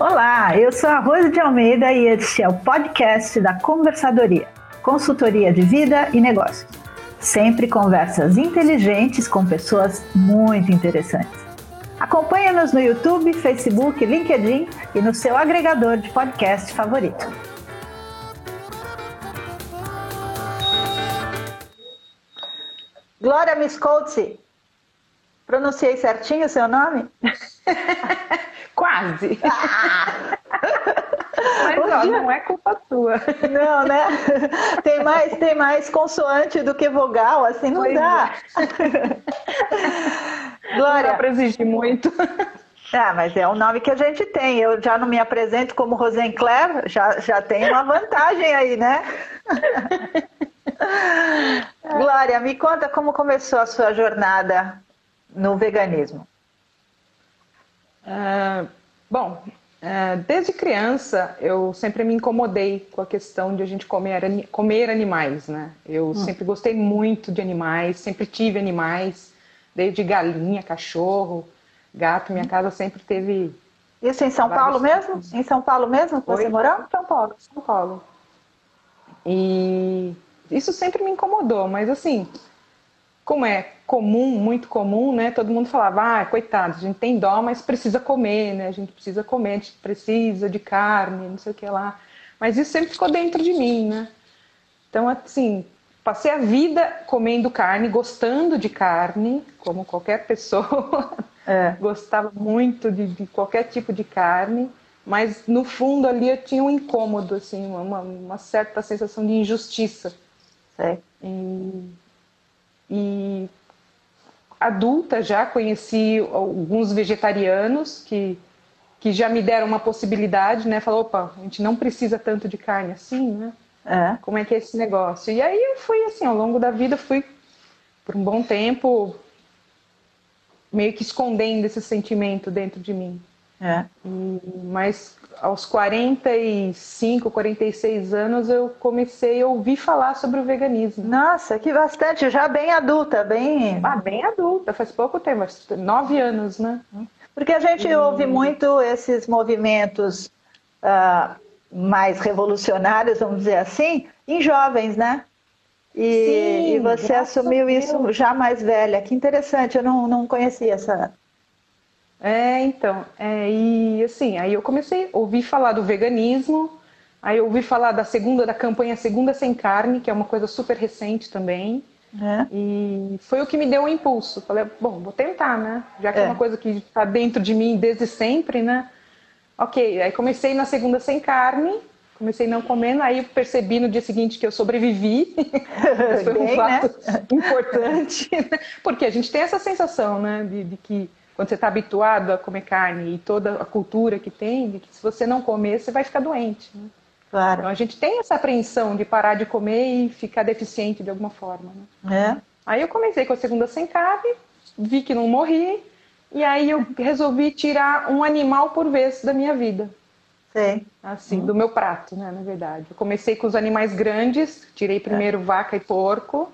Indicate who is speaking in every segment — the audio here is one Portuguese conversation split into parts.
Speaker 1: Olá, eu sou a Rose de Almeida e este é o podcast da Conversadoria, consultoria de vida e negócios. Sempre conversas inteligentes com pessoas muito interessantes. Acompanhe-nos no YouTube, Facebook, LinkedIn e no seu agregador de podcast favorito. Glória Miscolci, pronunciei certinho o seu nome?
Speaker 2: Quase. Ah! Mas ó, não é culpa sua.
Speaker 1: Não, né? Tem mais, tem mais consoante do que vogal, assim não pois dá.
Speaker 2: É. Glória. Não dá para exigir muito.
Speaker 1: Ah, mas é o nome que a gente tem. Eu já não me apresento como Rosenclair, já, já tem uma vantagem aí, né? Glória, me conta como começou a sua jornada no veganismo.
Speaker 2: Uh, bom, uh, desde criança eu sempre me incomodei com a questão de a gente comer, comer animais, né? Eu hum. sempre gostei muito de animais, sempre tive animais, desde galinha, cachorro, gato. Minha casa sempre teve.
Speaker 1: Isso em São Paulo mesmo? Em São Paulo mesmo? Você morou?
Speaker 2: São Paulo, São Paulo. E isso sempre me incomodou, mas assim, como é comum, muito comum, né? Todo mundo falava, ah, coitado, a gente tem dó, mas precisa comer, né? A gente precisa comer, a gente precisa de carne, não sei o que lá. Mas isso sempre ficou dentro de mim, né? Então, assim, passei a vida comendo carne, gostando de carne, como qualquer pessoa. É. Gostava muito de, de, qualquer tipo de carne, mas no fundo ali eu tinha um incômodo, assim, uma, uma certa sensação de injustiça. E, e adulta já conheci alguns vegetarianos que, que já me deram uma possibilidade, né? Falou, opa, a gente não precisa tanto de carne assim, né? É. Como é que é esse negócio? E aí eu fui assim, ao longo da vida, fui por um bom tempo meio que escondendo esse sentimento dentro de mim. É. E, mas aos 45, 46 anos eu comecei a ouvir falar sobre o veganismo.
Speaker 1: Nossa, que bastante, já bem adulta, bem.
Speaker 2: Ah, bem adulta, faz pouco tempo, nove anos, né?
Speaker 1: Porque a gente e... ouve muito esses movimentos uh, mais revolucionários, vamos dizer assim, em jovens, né? E, Sim, e você assumiu isso já mais velha. Que interessante, eu não, não conhecia essa,
Speaker 2: é, então, é, e assim, aí eu comecei a ouvir falar do veganismo, aí eu ouvi falar da segunda, da campanha Segunda Sem Carne, que é uma coisa super recente também. É. E foi o que me deu um impulso. Falei, bom, vou tentar, né? Já que é, é uma coisa que está dentro de mim desde sempre, né? Ok, aí comecei na segunda sem carne, comecei não comendo, aí percebi no dia seguinte que eu sobrevivi. foi um Bem, fato né? importante, né? porque a gente tem essa sensação, né, de, de que quando você está habituado a comer carne e toda a cultura que tem, de que se você não comer, você vai ficar doente. Né? Claro. Então a gente tem essa apreensão de parar de comer e ficar deficiente de alguma forma. Né? É. Aí eu comecei com a segunda sem carne, vi que não morri, e aí eu resolvi tirar um animal por vez da minha vida. Sim. Assim, uhum. do meu prato, né, na verdade. Eu comecei com os animais grandes, tirei primeiro é. vaca e porco.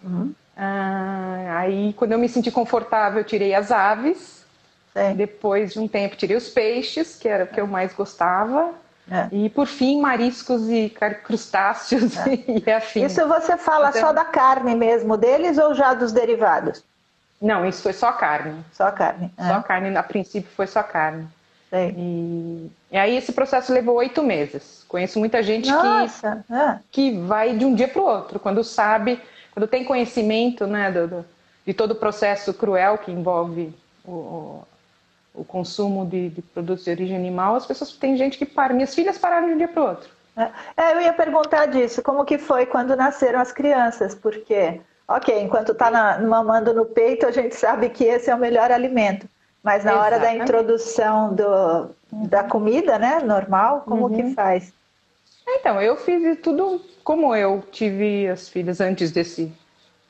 Speaker 2: Uhum. Ah, aí, quando eu me senti confortável, eu tirei as aves. Sim. Depois de um tempo, tirei os peixes, que era o que eu mais gostava. É. E por fim, mariscos e crustáceos é. e afins.
Speaker 1: Isso você fala então... só da carne mesmo deles ou já dos derivados?
Speaker 2: Não, isso foi só carne.
Speaker 1: Só carne.
Speaker 2: É. Só carne, a princípio foi só carne. E... e, aí esse processo levou oito meses. Conheço muita gente Nossa, que, é. que vai de um dia para o outro, quando sabe quando tem conhecimento né, do, do, de todo o processo cruel que envolve o, o consumo de, de, produtos de origem animal, as pessoas tem gente que para. Minhas filhas pararam de um dia para o outro.
Speaker 1: É, é, eu ia perguntar disso, como que foi quando nasceram as crianças, porque, ok, enquanto está mamando no peito, a gente sabe que esse é o melhor alimento, mas na Exatamente. hora da introdução do, da comida, né, normal, como uhum. que faz?
Speaker 2: Então, eu fiz tudo como eu tive as filhas antes desse,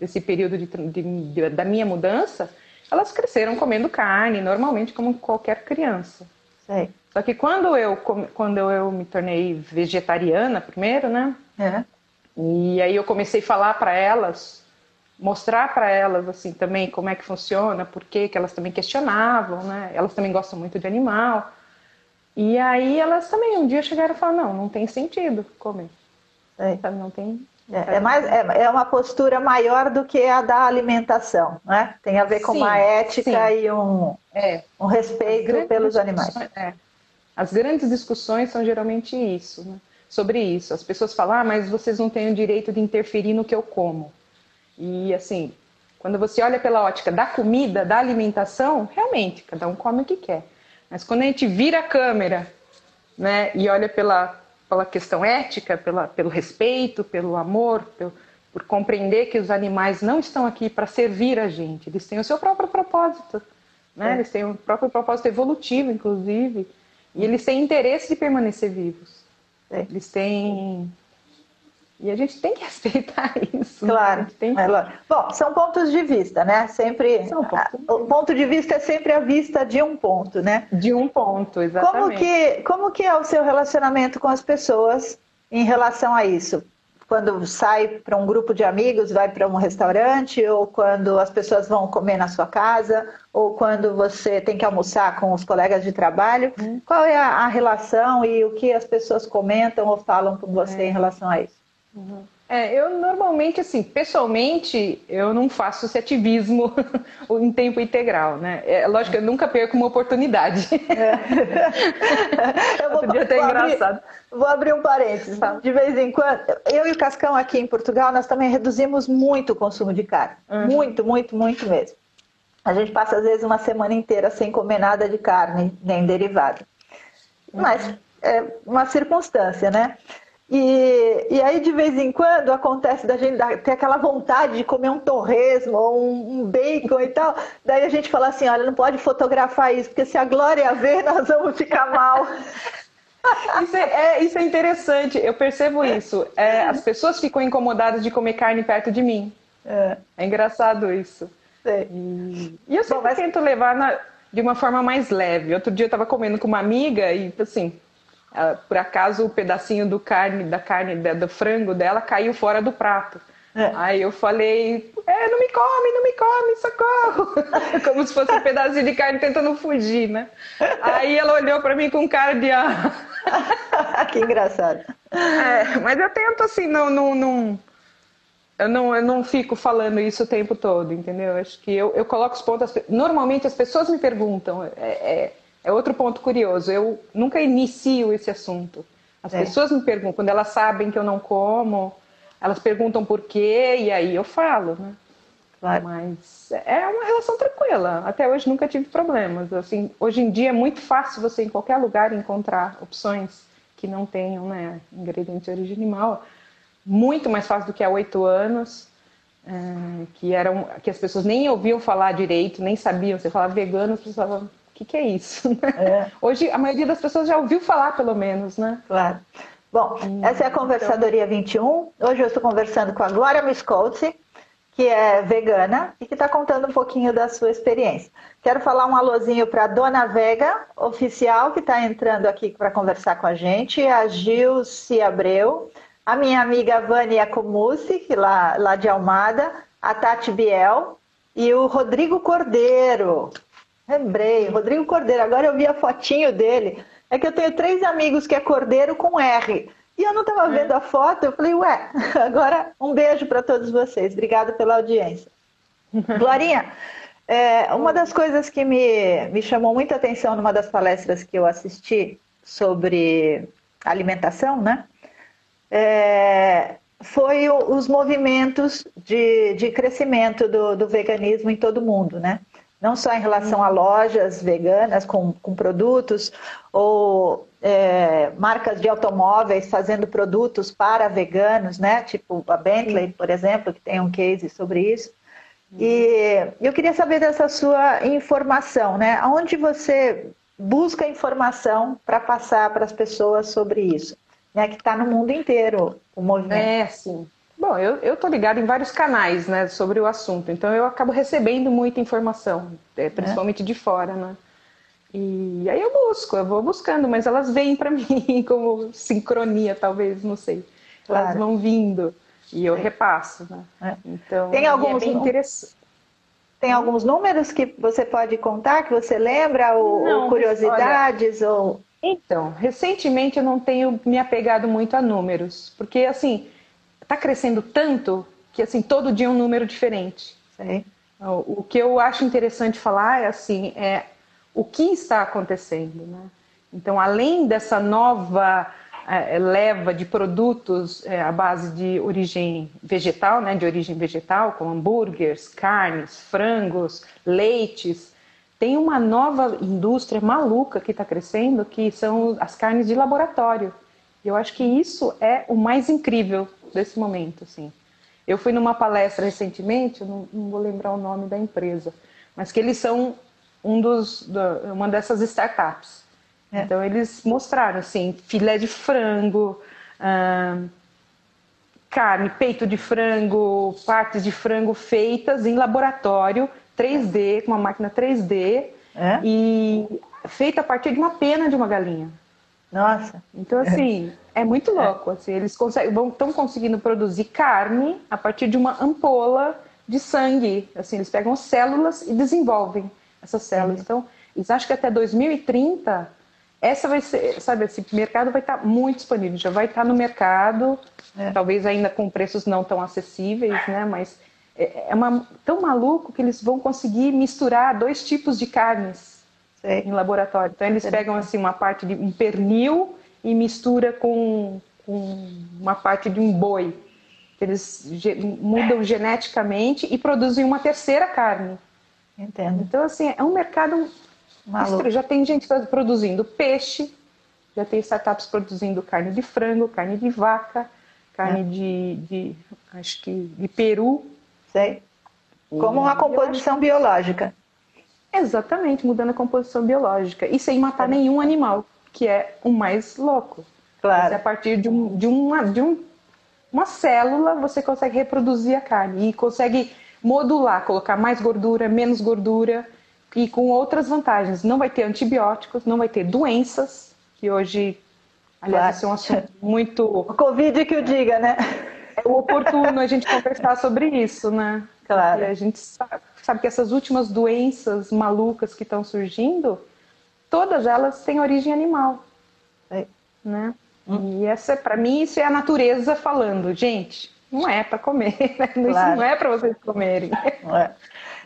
Speaker 2: desse período de, de, de, da minha mudança, elas cresceram comendo carne, normalmente como qualquer criança. Sei. Só que quando eu, quando eu me tornei vegetariana primeiro, né? É. E aí eu comecei a falar para elas, mostrar para elas assim também como é que funciona, por que elas também questionavam, né? Elas também gostam muito de animal. E aí elas também um dia chegaram e falaram, não, não tem sentido comer.
Speaker 1: É. Não tem. É, é, mais, é, é uma postura maior do que a da alimentação, né? Tem a ver com sim, uma ética sim. e um, é. um respeito pelos animais.
Speaker 2: É. As grandes discussões são geralmente isso, né? sobre isso. As pessoas falam, ah, mas vocês não têm o direito de interferir no que eu como. E assim, quando você olha pela ótica da comida, da alimentação, realmente, cada um come o que quer. Mas quando a gente vira a câmera né, e olha pela, pela questão ética, pela, pelo respeito, pelo amor, pelo, por compreender que os animais não estão aqui para servir a gente, eles têm o seu próprio propósito. Né? É. Eles têm o próprio propósito evolutivo, inclusive, e eles têm interesse de permanecer vivos. É. Eles têm e a gente tem que respeitar isso.
Speaker 1: Né? Claro. Né? Que... É, Bom, são pontos de vista, né? Sempre. São pontos. O ponto de vista é sempre a vista de um ponto, né?
Speaker 2: De um ponto, exatamente.
Speaker 1: Como que, como que é o seu relacionamento com as pessoas em relação a isso? Quando sai para um grupo de amigos, vai para um restaurante, ou quando as pessoas vão comer na sua casa, ou quando você tem que almoçar com os colegas de trabalho, hum. qual é a, a, relação e o que as pessoas comentam ou falam com você é. em relação a isso?
Speaker 2: Uhum. É, eu normalmente, assim, pessoalmente, eu não faço esse ativismo em tempo integral, né? É lógico eu nunca perco uma oportunidade.
Speaker 1: É. eu vou, até vou engraçado. Abrir, vou abrir um parênteses. Tá. De vez em quando, eu e o Cascão aqui em Portugal, nós também reduzimos muito o consumo de carne. Uhum. Muito, muito, muito mesmo. A gente passa, às vezes, uma semana inteira sem comer nada de carne, nem derivado. Uhum. Mas é uma circunstância, né? E, e aí, de vez em quando, acontece da gente ter aquela vontade de comer um torresmo ou um, um, bacon e tal. Daí a gente fala assim: olha, não pode fotografar isso, porque se a Glória ver, nós vamos ficar mal.
Speaker 2: Isso é, é, isso é interessante, eu percebo isso. É, as pessoas ficam incomodadas de comer carne perto de mim. É, é engraçado isso. E, e, eu sempre Bom, mas... tento levar na, de uma forma mais leve. Outro dia eu estava comendo com uma amiga e, assim, por acaso o pedacinho do carne, da carne do frango dela caiu fora do prato. É. Aí eu falei, é, não me come, não me come, socorro! Como se fosse um pedacinho de carne tentando fugir, né? Aí ela olhou para mim com cara de. Ah.
Speaker 1: que engraçado.
Speaker 2: É, mas eu tento assim, não, não, não, eu não, eu não fico falando isso o tempo todo, entendeu? Acho que eu, eu coloco os pontos. Normalmente as pessoas me perguntam, é, é é outro ponto curioso. Eu nunca inicio esse assunto. As é. pessoas me perguntam, quando elas sabem que eu não como, elas perguntam por quê, e aí eu falo, né? Claro. Mas é uma relação tranquila. Até hoje nunca tive problemas. Assim, hoje em dia é muito fácil você em qualquer lugar encontrar opções que não tenham né, ingredientes de origem animal. Muito mais fácil do que há oito anos, é, que eram que as pessoas nem ouviam falar direito, nem sabiam. Você falava vegano, as pessoas falavam, que, que é isso? É. Hoje a maioria das pessoas já ouviu falar, pelo menos, né?
Speaker 1: Claro. Bom, hum, essa é a Conversadoria então... 21. Hoje eu estou conversando com a Glória Miscolci, que é vegana e que está contando um pouquinho da sua experiência. Quero falar um alôzinho para a Dona Vega, oficial, que está entrando aqui para conversar com a gente, a Gilce Abreu, a minha amiga Vânia Comucci, que lá, lá de Almada, a Tati Biel e o Rodrigo Cordeiro, Lembrei, Rodrigo Cordeiro. Agora eu vi a fotinho dele. É que eu tenho três amigos que é Cordeiro com R. E eu não estava é. vendo a foto, eu falei, ué, agora um beijo para todos vocês. Obrigada pela audiência. Glorinha, é, uma das coisas que me, me chamou muita atenção numa das palestras que eu assisti sobre alimentação, né? É, foi o, os movimentos de, de crescimento do, do veganismo em todo o mundo, né? Não só em relação a lojas veganas com, com produtos ou é, marcas de automóveis fazendo produtos para veganos, né? Tipo a Bentley, por exemplo, que tem um case sobre isso. E eu queria saber dessa sua informação, né? Onde você busca informação para passar para as pessoas sobre isso, né? Que está no mundo inteiro o movimento.
Speaker 2: É, sim. Bom, eu, eu tô ligado em vários canais, né, sobre o assunto, então eu acabo recebendo muita informação, é, principalmente é. de fora, né. E aí eu busco, eu vou buscando, mas elas vêm para mim como sincronia, talvez, não sei. Claro. Elas vão vindo e eu repasso, né. É. Então,
Speaker 1: tem alguns, é bem interessante. Tem alguns números que você pode contar, que você lembra, ou, não, ou curiosidades, olha, ou...
Speaker 2: Então, recentemente eu não tenho me apegado muito a números, porque assim, está crescendo tanto que assim, todo dia é um número diferente.
Speaker 1: Sei.
Speaker 2: O, o que eu acho interessante falar é assim, é o que está acontecendo, né? Então, além dessa nova é, leva de produtos é, à base de origem vegetal, né, de origem vegetal, como hambúrgueres, carnes, frangos, leites, tem uma nova indústria maluca que está crescendo, que são as carnes de laboratório. Eu acho que isso é o mais incrível desse momento, assim. Eu fui numa palestra recentemente, não, não, vou lembrar o nome da empresa, mas que eles são um dos, uma dessas startups. É. Então eles mostraram assim, filé de frango, hum, carne, peito de frango, partes de frango feitas em laboratório 3D, com uma máquina 3D, é? e feita a partir de uma pena de uma galinha.
Speaker 1: Nossa.
Speaker 2: Então, assim, é, é muito louco. Assim, eles estão conseguindo produzir carne a partir de uma ampola de sangue. Assim, eles pegam células e desenvolvem essas células. Então, eles acham que até 2030 essa vai ser, sabe, esse mercado vai estar muito disponível, já vai estar no mercado, é. talvez ainda com preços não tão acessíveis, né? Mas é, é uma, tão maluco que eles vão conseguir misturar dois tipos de carnes Sei. em laboratório. Então eles pegam assim uma parte de um pernil e mistura com, com uma parte de um boi. Eles mudam geneticamente e produzem uma terceira carne.
Speaker 1: Entendo.
Speaker 2: Então assim é um mercado Maluco. Já tem gente produzindo peixe, já tem startups produzindo carne de frango, carne de vaca, carne é. de, de, acho que de peru.
Speaker 1: Sei. Como uma composição biológica.
Speaker 2: Exatamente, mudando a composição biológica. E sem matar é. nenhum animal, que é o mais louco.
Speaker 1: Claro.
Speaker 2: Mas a partir de, um, de, uma, de um, uma célula, você consegue reproduzir a carne e consegue modular, colocar mais gordura, menos gordura e com outras vantagens. Não vai ter antibióticos, não vai ter doenças, que hoje, aliás, claro. é um assunto muito.
Speaker 1: O Covid que o diga, né?
Speaker 2: É oportuno a gente conversar sobre isso, né?
Speaker 1: Claro.
Speaker 2: A gente sabe, sabe que essas últimas doenças malucas que estão surgindo, todas elas têm origem animal. É. Né? Hum. E essa, para mim, isso é a natureza falando, gente, não é para comer, né? Claro. Isso não é para vocês comerem.
Speaker 1: É.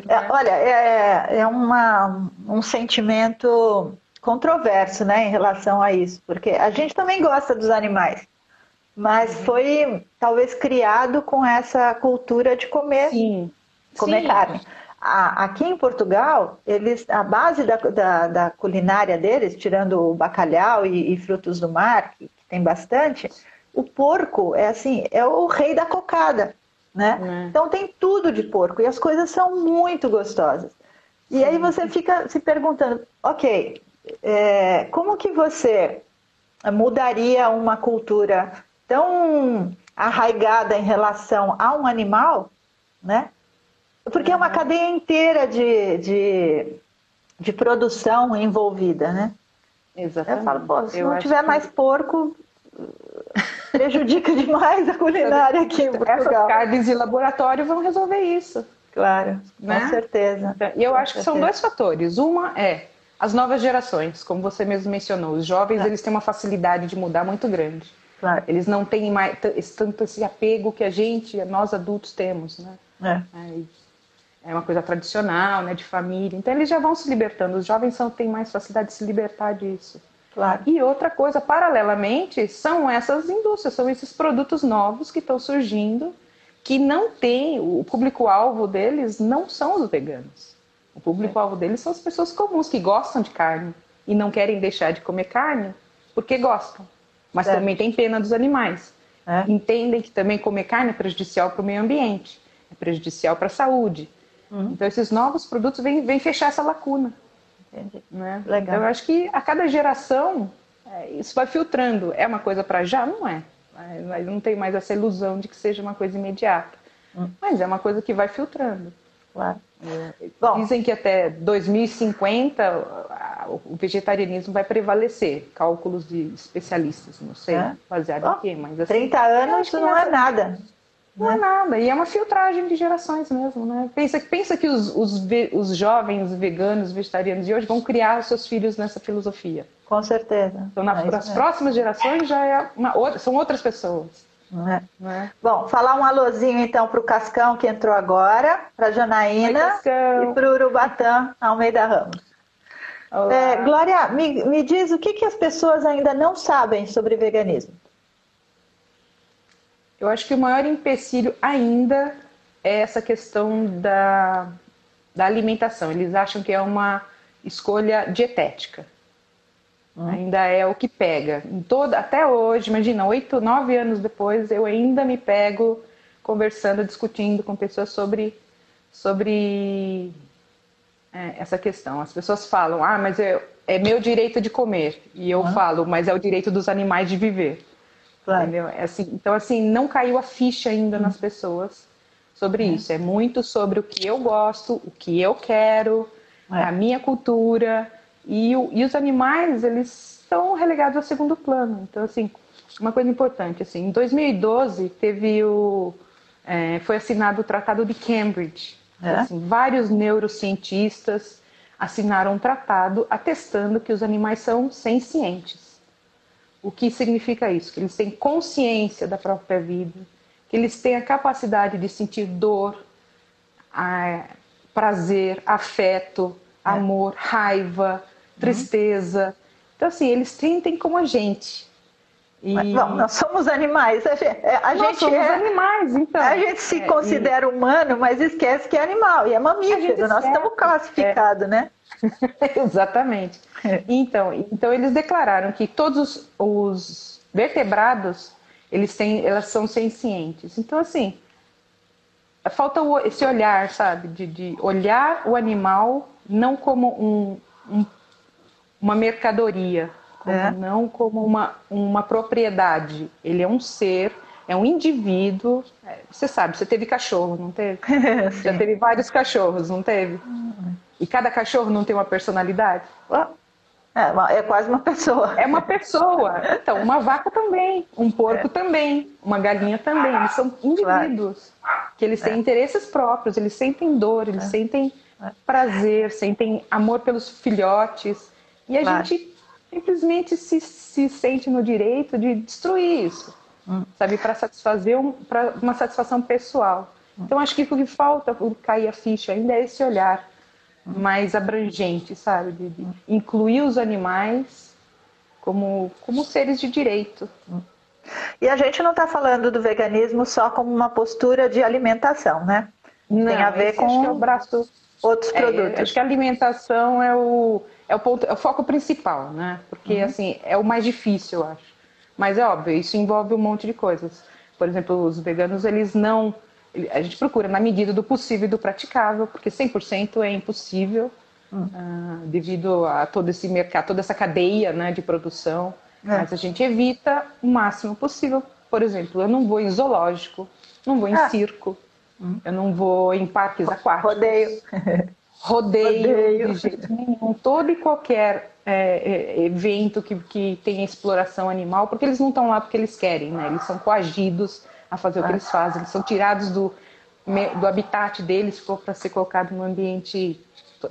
Speaker 1: É, olha, é, é uma, um sentimento controverso né, em relação a isso, porque a gente também gosta dos animais, mas foi talvez criado com essa cultura de comer,
Speaker 2: Sim.
Speaker 1: comer
Speaker 2: Sim.
Speaker 1: carne. A, aqui em Portugal, eles, a base da, da, da culinária deles, tirando o bacalhau e, e frutos do mar, que, que tem bastante, o porco é assim, é o rei da cocada né? É. Então tem tudo de porco e as coisas são muito gostosas. E aí você fica se perguntando, ok, é, como que você mudaria uma cultura tão arraigada em relação a um animal, né? Porque é uma uhum. cadeia inteira de, de, de produção envolvida, né?
Speaker 2: Exatamente.
Speaker 1: Eu falo, pô, se Eu não tiver que... mais porco, prejudica demais a culinária aqui em Portugal.
Speaker 2: Essas carnes de laboratório vão resolver isso.
Speaker 1: Claro, né? com certeza.
Speaker 2: Então, e eu acho que são dois fatores. Uma é as novas gerações, como você mesmo mencionou. Os jovens é. eles têm uma facilidade de mudar muito grande.
Speaker 1: Claro.
Speaker 2: Eles não têm mais tanto esse apego que a gente, nós adultos, temos, né? É. é uma coisa tradicional, né, de família. Então eles já vão se libertando. Os jovens são, têm mais facilidade de se libertar disso.
Speaker 1: Claro.
Speaker 2: E outra coisa, paralelamente, são essas indústrias, são esses produtos novos que estão surgindo, que não tem, o público-alvo deles não são os veganos. O público-alvo deles são as pessoas comuns que gostam de carne e não querem deixar de comer carne porque gostam, mas é. também têm pena dos animais. É. Entendem que também comer carne é prejudicial para o meio ambiente, é prejudicial para a saúde. Uhum. Então, esses novos produtos vêm, vêm fechar essa lacuna.
Speaker 1: Entendi.
Speaker 2: Né? Legal. Então, eu acho que a cada geração é, isso vai filtrando. É uma coisa para já? Não é. Mas não tem mais essa ilusão de que seja uma coisa imediata. Hum. Mas é uma coisa que vai filtrando.
Speaker 1: Claro.
Speaker 2: É, Bom, dizem que até 2050 o vegetarianismo vai prevalecer. Cálculos de especialistas, não sei, é? baseado em quê, mas
Speaker 1: assim, 30 anos não é nada.
Speaker 2: Não é nada. E é uma filtragem de gerações mesmo, né? Pensa, pensa que os, os, os jovens veganos, vegetarianos de hoje vão criar os seus filhos nessa filosofia.
Speaker 1: Com certeza.
Speaker 2: Então, nas é próximas gerações já é uma, são outras pessoas.
Speaker 1: É. É. Bom, falar um alôzinho então para o Cascão que entrou agora, para Janaína Oi, e para o Urubatã Almeida Ramos. É, Glória, me, me diz o que, que as pessoas ainda não sabem sobre veganismo?
Speaker 2: Eu acho que o maior empecilho ainda é essa questão da, da alimentação. Eles acham que é uma escolha dietética. Hum. Ainda é o que pega. Em toda, até hoje, imagina, oito, nove anos depois, eu ainda me pego conversando, discutindo com pessoas sobre, sobre é, essa questão. As pessoas falam, ah, mas eu, é meu direito de comer. E eu hum. falo, mas é o direito dos animais de viver. Claro. Entendeu? É assim, então, assim, não caiu a ficha ainda nas pessoas sobre é. isso. É muito sobre o que eu gosto, o que eu quero, é. a minha cultura. E, o, e os animais, eles estão relegados ao segundo plano. Então, assim, uma coisa importante, assim, em 2012 teve o... É, foi assinado o Tratado de Cambridge. É? Assim, vários neurocientistas assinaram um tratado atestando que os animais são sencientes. O que significa isso? Que eles têm consciência da própria vida, que eles têm a capacidade de sentir dor, prazer, afeto, é. amor, raiva, tristeza. Então, assim, eles sentem como a gente.
Speaker 1: E... Bom, nós somos animais. A gente, a
Speaker 2: nós
Speaker 1: gente
Speaker 2: somos é, animais, então.
Speaker 1: A gente se é, considera e... humano, mas esquece que é animal e é mamífero. Nós estamos classificados, é. né?
Speaker 2: Exatamente. É. Então, então eles declararam que todos os vertebrados eles têm, elas são sencientes. Então assim, falta esse olhar, sabe, de, de olhar o animal não como um, um, uma mercadoria, como, é. não como uma, uma propriedade. Ele é um ser, é um indivíduo. É, você sabe, você teve cachorro, não teve? Já teve vários cachorros, não teve? Uhum. E cada cachorro não tem uma personalidade?
Speaker 1: É, é quase uma pessoa.
Speaker 2: É uma pessoa. Então, uma vaca também, um porco é. também, uma galinha também. Eles são indivíduos claro. que eles têm é. interesses próprios, eles sentem dor, eles é. sentem prazer, sentem amor pelos filhotes. E a claro. gente simplesmente se, se sente no direito de destruir isso, hum. sabe, para satisfazer um, uma satisfação pessoal. Hum. Então, acho que o que falta cair a ficha ainda é esse olhar mais abrangente, sabe? De, de incluir os animais como, como seres de direito.
Speaker 1: E a gente não está falando do veganismo só como uma postura de alimentação, né?
Speaker 2: Não, Tem a ver com é o braço, outros é, produtos. Acho que a alimentação é o, é o, ponto, é o foco principal, né? Porque, uhum. assim, é o mais difícil, eu acho. Mas é óbvio, isso envolve um monte de coisas. Por exemplo, os veganos, eles não a gente procura na medida do possível e do praticável, porque 100% é impossível hum. uh, devido a todo esse mercado, toda essa cadeia né, de produção. É. Mas a gente evita o máximo possível. Por exemplo, eu não vou em zoológico, não vou em ah. circo, hum. eu não vou em parques aquáticos.
Speaker 1: Rodeio.
Speaker 2: Rodeio, Rodeio. de jeito nenhum. Todo e qualquer é, é, evento que, que tenha exploração animal, porque eles não estão lá porque eles querem, né? Eles são coagidos a fazer o que eles fazem. Eles são tirados do, do habitat deles para ser colocado num ambiente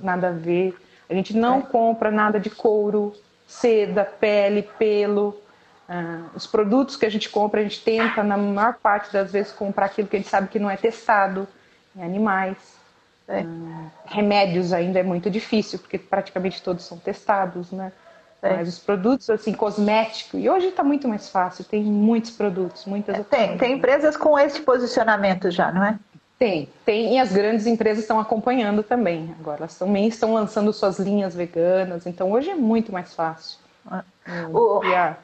Speaker 2: nada a ver. A gente não é. compra nada de couro, seda, pele, pelo. Uh, os produtos que a gente compra, a gente tenta, na maior parte das vezes, comprar aquilo que a gente sabe que não é testado em animais. É. Uh, remédios ainda é muito difícil, porque praticamente todos são testados, né? É. Mas os produtos, assim, cosmético, e hoje está muito mais fácil, tem muitos produtos, muitas
Speaker 1: é, Tem, tem empresas com esse posicionamento já, não é?
Speaker 2: Tem, tem, e as grandes empresas estão acompanhando também. Agora, elas também estão lançando suas linhas veganas, então hoje é muito mais fácil. Ah. O, e há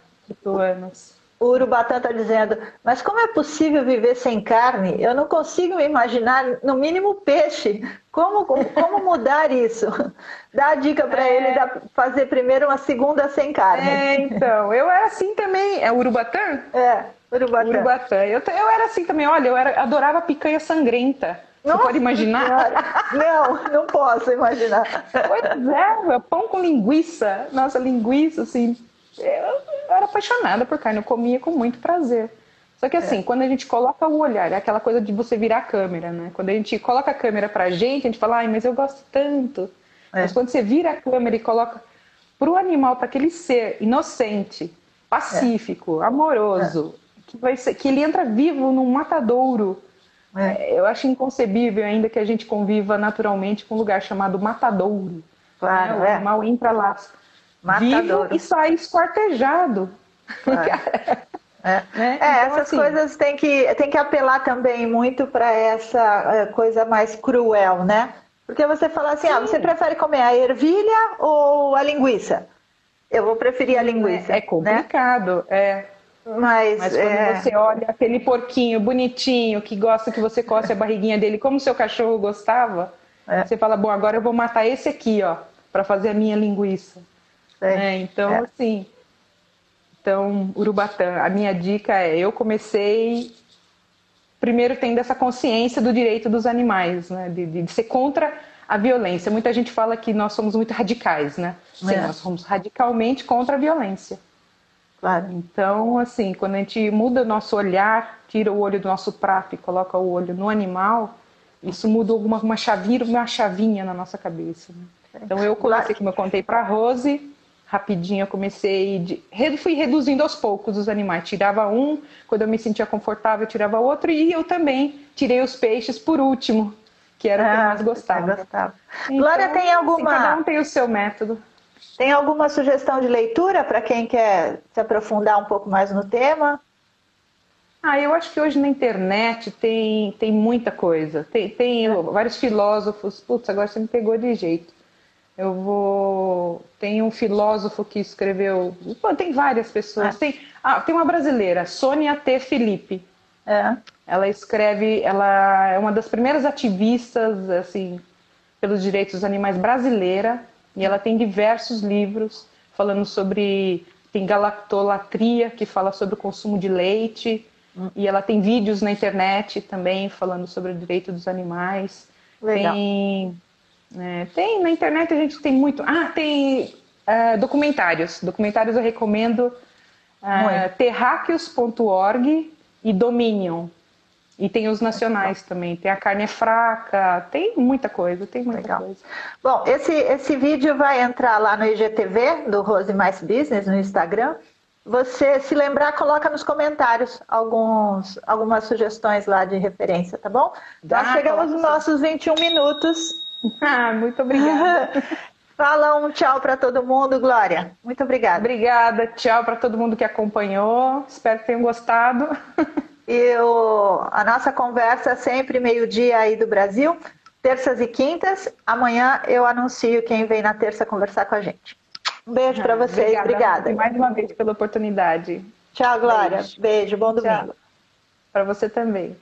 Speaker 2: anos.
Speaker 1: O Urubatã está dizendo, mas como é possível viver sem carne? Eu não consigo imaginar, no mínimo, peixe. Como, como mudar isso? Dá a dica para é... ele fazer primeiro uma segunda sem carne.
Speaker 2: É, então, eu era assim também. É Urubatã?
Speaker 1: É, Urubatã.
Speaker 2: Urubatã. Eu, eu era assim também, olha, eu era, adorava picanha sangrenta. Nossa, Você pode imaginar?
Speaker 1: Não, não posso imaginar.
Speaker 2: Pois é, pão com linguiça. Nossa, linguiça, assim, eu era apaixonada por carne, eu comia com muito prazer. Só que assim, é. quando a gente coloca o olhar, é aquela coisa de você virar a câmera, né? Quando a gente coloca a câmera pra gente, a gente fala, ai, mas eu gosto tanto. É. Mas quando você vira a câmera e coloca pro animal, para aquele ser inocente, pacífico, é. amoroso, que, vai ser, que ele entra vivo num matadouro. É. é. Eu acho inconcebível ainda que a gente conviva naturalmente com um lugar chamado matadouro. Claro, né? O animal entra lá matadouro. vivo e sai esquartejado.
Speaker 1: Claro. É, né? é então, essas assim, coisas tem que, tem que apelar também muito para essa é, coisa mais cruel, né? Porque você fala assim, ah, você prefere comer a ervilha ou a linguiça? Eu vou preferir a linguiça.
Speaker 2: É, é complicado, né? é. Mas, Mas quando é... você olha aquele porquinho bonitinho que gosta que você coce a barriguinha dele, como seu cachorro gostava, é. você fala, bom, agora eu vou matar esse aqui, ó, para fazer a minha linguiça. É. Então, é. assim, então, Urubatã, a minha dica é: eu comecei primeiro tendo essa consciência do direito dos animais, né? De, de, ser contra a violência. Muita gente fala que nós somos muito radicais, né? Sim, é. nós somos radicalmente contra a violência. Claro. Então, assim, quando a gente muda o nosso olhar, tira o olho do nosso prato e coloca o olho no animal, isso muda alguma uma chavinha, uma chavinha na nossa cabeça. Né? Então, eu comecei, como eu contei para a Rose, rapidinho eu comecei de, fui reduzindo aos poucos os animais tirava um quando eu me sentia confortável eu tirava outro e eu também tirei os peixes por último que era o que eu ah, mais gostava, gostava.
Speaker 1: Então, Glória tem alguma
Speaker 2: assim, cada um tem o seu método
Speaker 1: tem alguma sugestão de leitura para quem quer se aprofundar um pouco mais no tema
Speaker 2: ah, eu acho que hoje na internet tem, tem muita coisa. Tem, tem é. vários filósofos. Putz, agora você me pegou de jeito. Eu vou. Tem um filósofo que escreveu. Tem várias pessoas. Ah. Tem, ah, tem uma brasileira, Sônia T. Felipe. É. Ela escreve. Ela é uma das primeiras ativistas assim pelos direitos dos animais brasileira. E ela tem diversos livros falando sobre. Tem galactolatria, que fala sobre o consumo de leite. Hum. E ela tem vídeos na internet também falando sobre o direito dos animais. Legal. Tem é, tem na internet a gente tem muito. Ah, tem uh, documentários. Documentários eu recomendo uh, terráqueos.org e Dominion. E tem os nacionais também. Tem a carne é fraca, tem muita coisa, tem muita Legal. coisa.
Speaker 1: Bom, esse, esse vídeo vai entrar lá no IGTV do Rose Mais Business no Instagram. Você se lembrar, coloca nos comentários alguns, algumas sugestões lá de referência, tá bom? Dá, Nós chegamos nos nossos 21 minutos
Speaker 2: Ah, muito obrigada.
Speaker 1: Fala um tchau para todo mundo, Glória. Muito obrigada.
Speaker 2: Obrigada, tchau para todo mundo que acompanhou. Espero que tenham gostado.
Speaker 1: E o, a nossa conversa sempre meio-dia aí do Brasil, terças e quintas. Amanhã eu anuncio quem vem na terça conversar com a gente. Um beijo para vocês. Obrigada. obrigada.
Speaker 2: Mais uma vez pela oportunidade.
Speaker 1: Tchau, Glória. Beijo, beijo bom domingo.
Speaker 2: Para você também.